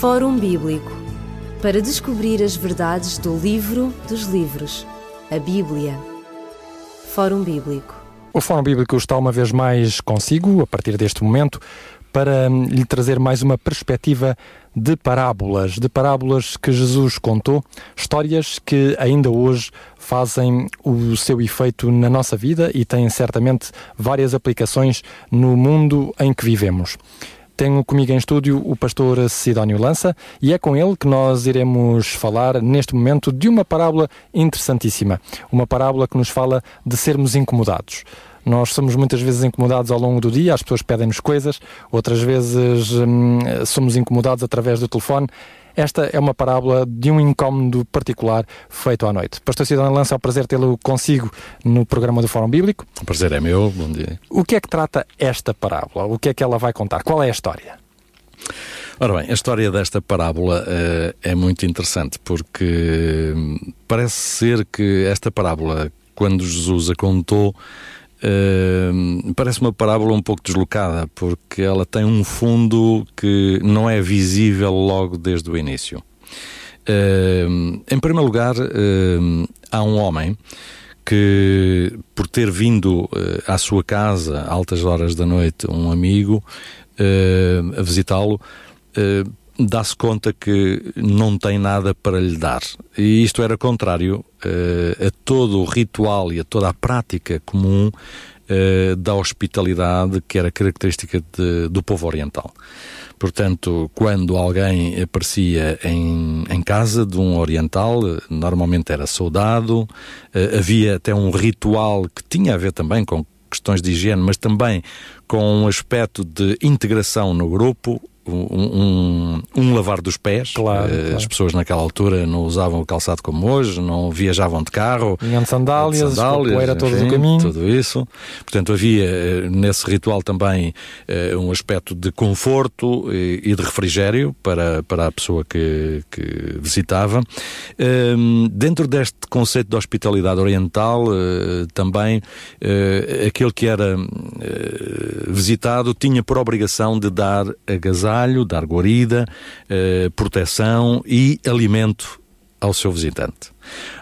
Fórum Bíblico para descobrir as verdades do livro dos livros, a Bíblia. Fórum Bíblico. O Fórum Bíblico está uma vez mais consigo, a partir deste momento, para hum, lhe trazer mais uma perspectiva de parábolas, de parábolas que Jesus contou, histórias que ainda hoje fazem o seu efeito na nossa vida e têm certamente várias aplicações no mundo em que vivemos. Tenho comigo em estúdio o pastor Sidónio Lança e é com ele que nós iremos falar neste momento de uma parábola interessantíssima. Uma parábola que nos fala de sermos incomodados. Nós somos muitas vezes incomodados ao longo do dia, as pessoas pedem-nos coisas, outras vezes hum, somos incomodados através do telefone. Esta é uma parábola de um incómodo particular feito à noite. Pastor Cidadão Lança, é um prazer tê-lo consigo no programa do Fórum Bíblico. O prazer é meu, bom dia. O que é que trata esta parábola? O que é que ela vai contar? Qual é a história? Ora bem, a história desta parábola uh, é muito interessante porque hum, parece ser que esta parábola, quando Jesus a contou, Uh, parece uma parábola um pouco deslocada, porque ela tem um fundo que não é visível logo desde o início. Uh, em primeiro lugar, uh, há um homem que, por ter vindo à sua casa, altas horas da noite, um amigo a visitá-lo, dá-se conta que não tem nada para lhe dar. E isto era contrário a todo o ritual e a toda a prática comum uh, da hospitalidade que era característica de, do povo oriental. Portanto, quando alguém aparecia em, em casa de um oriental, normalmente era soldado, uh, havia até um ritual que tinha a ver também com questões de higiene, mas também com um aspecto de integração no grupo, um, um, lavar dos pés. Claro, uh, claro. As pessoas naquela altura não usavam o calçado como hoje, não viajavam de carro. Vinham de sandálias, de sandálias era todo o caminho. Tudo isso. Portanto, havia uh, nesse ritual também uh, um aspecto de conforto e, e, de refrigério para, para a pessoa que, que visitava. Ehm, dentro deste conceito de hospitalidade oriental, também aquele que era visitado tinha por obrigação de dar agasalho agasalho, dar guarida, eh, proteção e alimento ao seu visitante.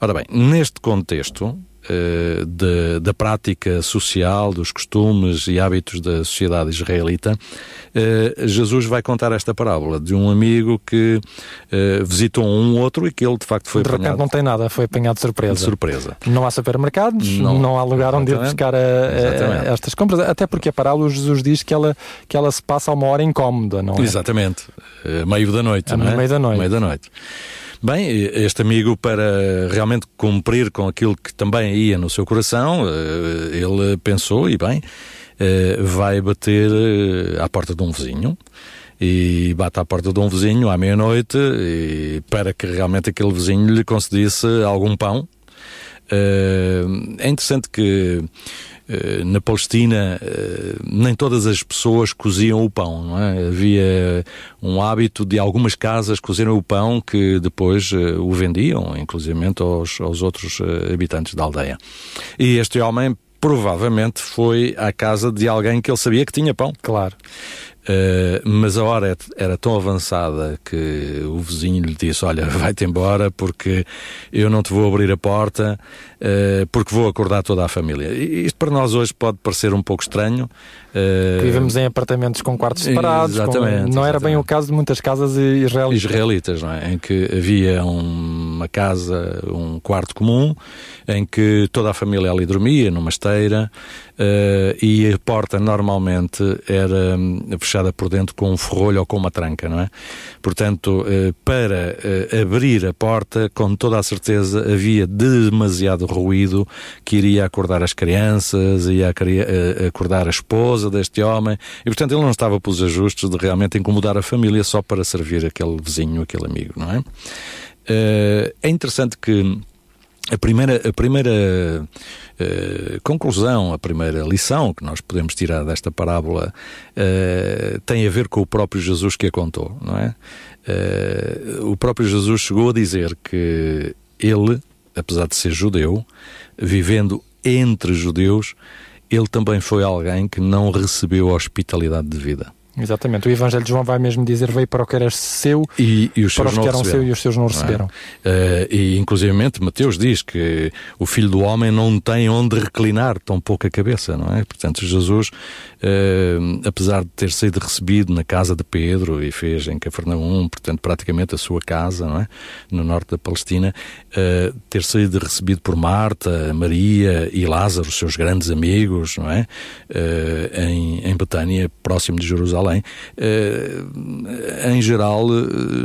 Ora bem, neste contexto, eh, de, da prática social, dos costumes e hábitos da sociedade israelita, eh, Jesus vai contar esta parábola de um amigo que eh, visitou um outro e que ele de facto foi de apanhado. repente não tem nada, foi apanhado de surpresa. De surpresa. Não há supermercados, não, não há lugar onde ir buscar a, a, estas compras, até porque a parábola Jesus diz que ela, que ela se passa a uma hora incómoda, não é? Exatamente, meio da noite, a não é? Meio da noite. Meio da noite. Bem, este amigo, para realmente cumprir com aquilo que também ia no seu coração, eh, ele pensou, e bem, eh, vai bater eh, à porta de um vizinho e bate à porta de um vizinho à meia-noite para que realmente aquele vizinho lhe concedesse algum pão. É interessante que na Palestina eh, nem todas as pessoas coziam o pão, não é? Havia um hábito de algumas casas cozerem o pão que depois eh, o vendiam, inclusive aos, aos outros habitantes da aldeia. E este homem provavelmente foi à casa de alguém que ele sabia que tinha pão. Claro. Uh, mas a hora era tão avançada que o vizinho lhe disse: Olha, vai-te embora porque eu não te vou abrir a porta, uh, porque vou acordar toda a família. E isto para nós hoje pode parecer um pouco estranho. Uh, Vivemos em apartamentos com quartos separados. Exatamente. Com... Não exatamente. era bem o caso de muitas casas israelitas. Israelitas, não é? Em que havia uma casa, um quarto comum, em que toda a família ali dormia, numa esteira, e a porta normalmente era hum, fechada por dentro com um ferrolho ou com uma tranca, não é? Portanto, eh, para eh, abrir a porta, com toda a certeza havia demasiado ruído que iria acordar as crianças, ia acordar a esposa deste homem, e portanto ele não estava pelos ajustes de realmente incomodar a família só para servir aquele vizinho, aquele amigo, não é? É interessante que a primeira, a primeira uh, conclusão, a primeira lição que nós podemos tirar desta parábola uh, tem a ver com o próprio Jesus que a contou, não é? Uh, o próprio Jesus chegou a dizer que ele, apesar de ser judeu, vivendo entre judeus, ele também foi alguém que não recebeu hospitalidade de vida. Exatamente. O Evangelho de João vai mesmo dizer veio para o que era seu e, e os para seus os que eram seu e os seus não receberam. Não é? uh, e inclusivamente Mateus diz que o Filho do Homem não tem onde reclinar tão pouca cabeça, não é? Portanto, Jesus, uh, apesar de ter sido recebido na casa de Pedro e fez em Cafarnaum, portanto, praticamente a sua casa, não é? No norte da Palestina, uh, ter sido recebido por Marta, Maria e Lázaro, seus grandes amigos, não é? em, em Betânia, próximo de Jerusalém, em geral,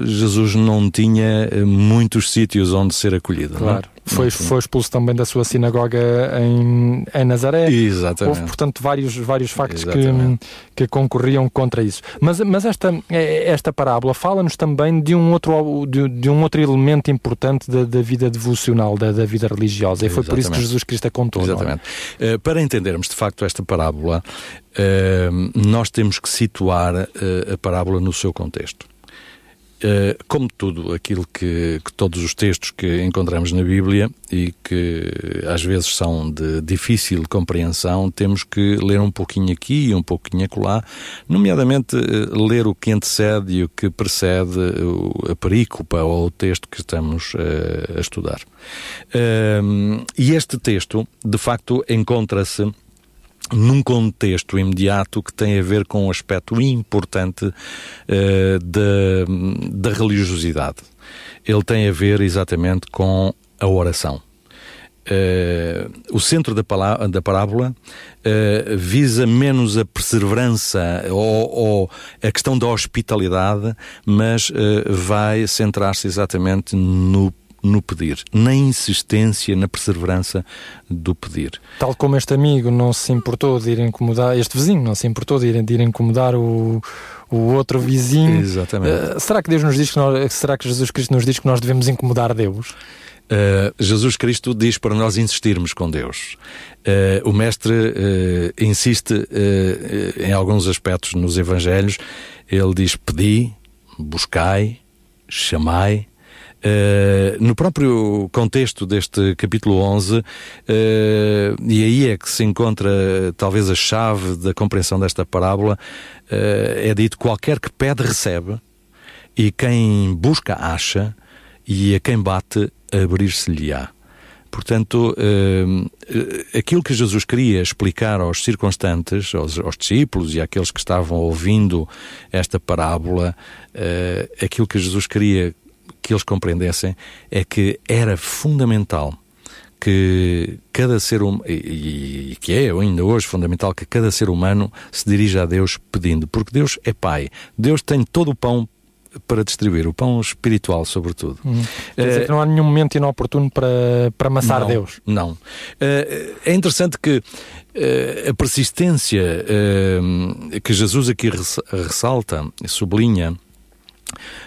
Jesus não tinha muitos sítios onde ser acolhido. Claro. Foi, foi expulso também da sua sinagoga em, em Nazaré. Exatamente. Houve, portanto, vários, vários factos que, que concorriam contra isso. Mas, mas esta, esta parábola fala-nos também de um outro, de, de um outro elemento importante da, da vida devocional, da, da vida religiosa. E foi Exatamente. por isso que Jesus Cristo a contou. É? Exatamente. É? Para entendermos de facto esta parábola, nós temos que situar uh, a parábola no seu contexto. Eh, como tudo aquilo que, que, todos os textos que encontramos na Bíblia e que às vezes são de difícil compreensão, temos que ler um pouquinho aqui e um pouquinho acolá, nomeadamente eh, ler o que antecede e o que precede a perícopa ou o texto que estamos a estudar. Uh, e este texto, de facto, encontra-se num contexto imediato que tem a ver com um aspecto importante uh, da, da religiosidade. Ele tem a ver exatamente com a oração. Uh, o centro da, da parábola uh, visa menos a perseverança ou, ou, a questão da hospitalidade, mas vai centrar-se exatamente no no pedir, na insistência, na perseverança do pedir. Tal como este amigo não se importou de ir incomodar, este vizinho não se importou de ir, de ir incomodar o, o outro vizinho. Exatamente. Uh, será que Deus nos diz que nós, será que Jesus Cristo nos diz que nós devemos incomodar Deus? Uh, Jesus Cristo diz para nós insistirmos com Deus. Uh, o Mestre uh, insiste em alguns aspectos nos Evangelhos. Ele diz: Pedi, buscai, chamai, Uh, no próprio contexto deste capítulo 11, uh, e aí é que se encontra talvez a chave da compreensão desta parábola, uh, é dito: qualquer que pede, recebe, e quem busca, acha, e a quem bate, abrir-se-lhe-á. Portanto, aquilo que Jesus queria explicar aos circunstantes, aos, aos, discípulos e àqueles que estavam ouvindo esta parábola, aquilo que Jesus queria que eles compreendessem é que era fundamental que cada ser humano, e, que é ainda hoje fundamental, que cada ser humano se dirija a Deus pedindo, porque Deus é Pai, Deus tem todo o pão para distribuir, o pão espiritual, sobretudo. Hum. Quer dizer que não há nenhum momento inoportuno para, para amassar não, Deus. Não. Eh, é interessante que eh, a persistência eh, que Jesus aqui ressalta, sublinha,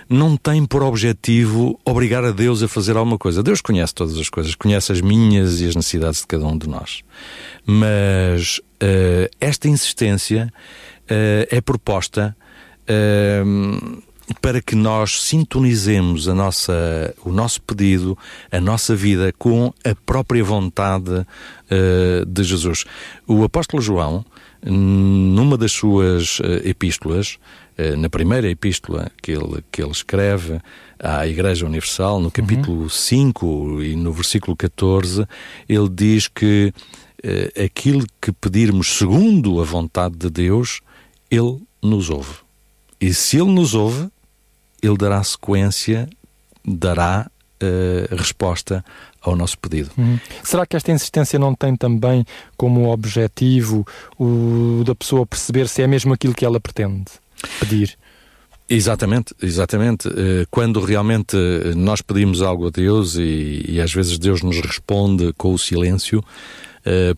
não tem por objetivo obrigar a Deus a fazer alguma coisa. Deus conhece todas as coisas, conhece as minhas e as necessidades de cada um de nós. Mas uh, esta insistência uh, é proposta uh, para que nós sintonizemos a nossa, o nosso pedido, a nossa vida com a própria vontade de Jesus. O apóstolo João, numa das suas epístolas, eh, na primeira epístola que ele, que ele escreve à Igreja Universal, no capítulo uhum. 5 e no versículo 14, ele diz que uh, aquilo que pedirmos segundo a vontade de Deus, ele nos ouve. E se ele nos ouve, ele dará sequência, dará uh, resposta ao nosso pedido. Uhum. Será que esta insistência não tem também como objetivo o da pessoa perceber se é mesmo aquilo que ela pretende? pedir. Exatamente, exatamente. Eh, quando realmente eh, nós pedimos algo a Deus e, e às vezes Deus nos responde com o silêncio,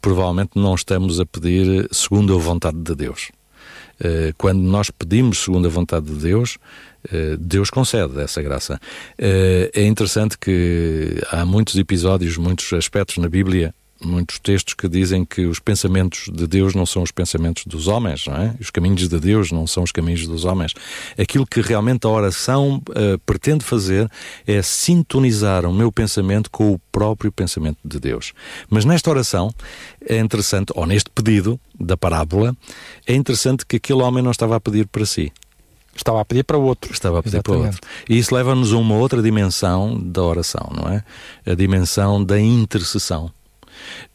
provavelmente não estamos a pedir segundo a vontade de Deus. Quando nós pedimos segundo a vontade de Deus, Deus concede essa graça. É interessante que há muitos episódios, muitos aspectos na Bíblia muitos textos que dizem que os pensamentos de Deus não são os pensamentos dos homens, não é? Os caminhos de Deus não são os caminhos dos homens. Aquilo que realmente a oração uh, pretende fazer é sintonizar o meu pensamento com o próprio pensamento de Deus. Mas nesta oração é interessante, ou neste pedido da parábola, é interessante que aquele homem não estava a pedir para si. Estava a pedir para outro. Estava a pedir Exatamente. para outro. E isso leva-nos a uma outra dimensão da oração, não é? A dimensão da intercessão.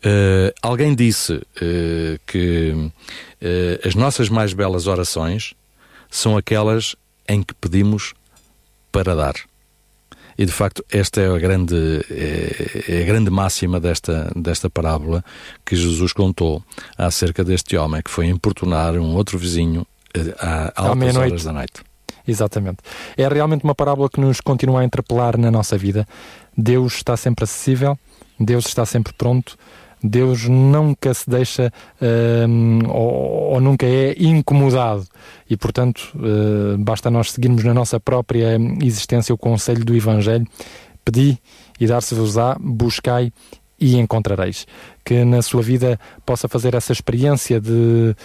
Uh, alguém disse uh, que uh, as nossas mais belas orações são aquelas em que pedimos para dar. E de facto, esta é a grande, é, é a grande máxima desta, desta parábola que Jesus contou acerca deste homem que foi importunar um outro vizinho à altas horas da noite. Exatamente. É realmente uma parábola que nos continua a interpelar na nossa vida. Deus está sempre acessível, Deus está sempre pronto, Deus nunca se deixa uh, ou, ou, nunca é incomodado e, portanto, uh, basta nós seguirmos na nossa própria existência o conselho do Evangelho: pedi e dar-se-vos-á, buscai e encontrareis. Que na sua vida possa fazer essa experiência de,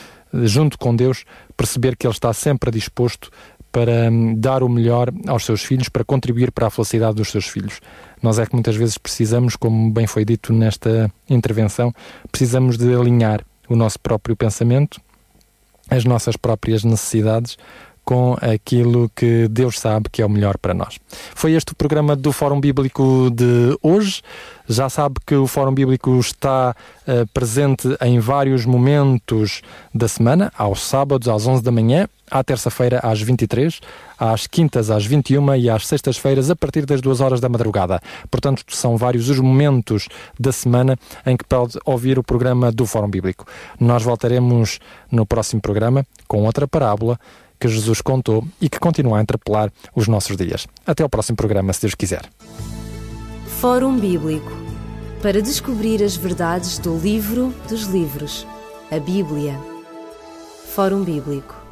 junto com Deus, perceber que Ele está sempre disposto para hum, dar o melhor aos seus filhos, para contribuir para a felicidade dos seus filhos. Nós é que muitas vezes precisamos, como bem foi dito nesta intervenção, precisamos de alinhar o nosso próprio pensamento, as nossas próprias necessidades com aquilo que Deus sabe que é o melhor para nós. Foi este o programa do Fórum Bíblico de hoje. Já sabe que o Fórum Bíblico está uh, presente em vários momentos da semana, aos sábados às 11 da manhã, à terça-feira às 23, às quintas às 21 e às sextas-feiras a partir das 2 horas da madrugada. Portanto, são vários os momentos da semana em que pode ouvir o programa do Fórum Bíblico. Nós voltaremos no próximo programa com outra parábola que Jesus contou e que continua a interpelar os nossos dias. Até ao próximo programa, se Deus quiser. Fórum Bíblico para descobrir as verdades do livro dos livros, a Bíblia. Fórum Bíblico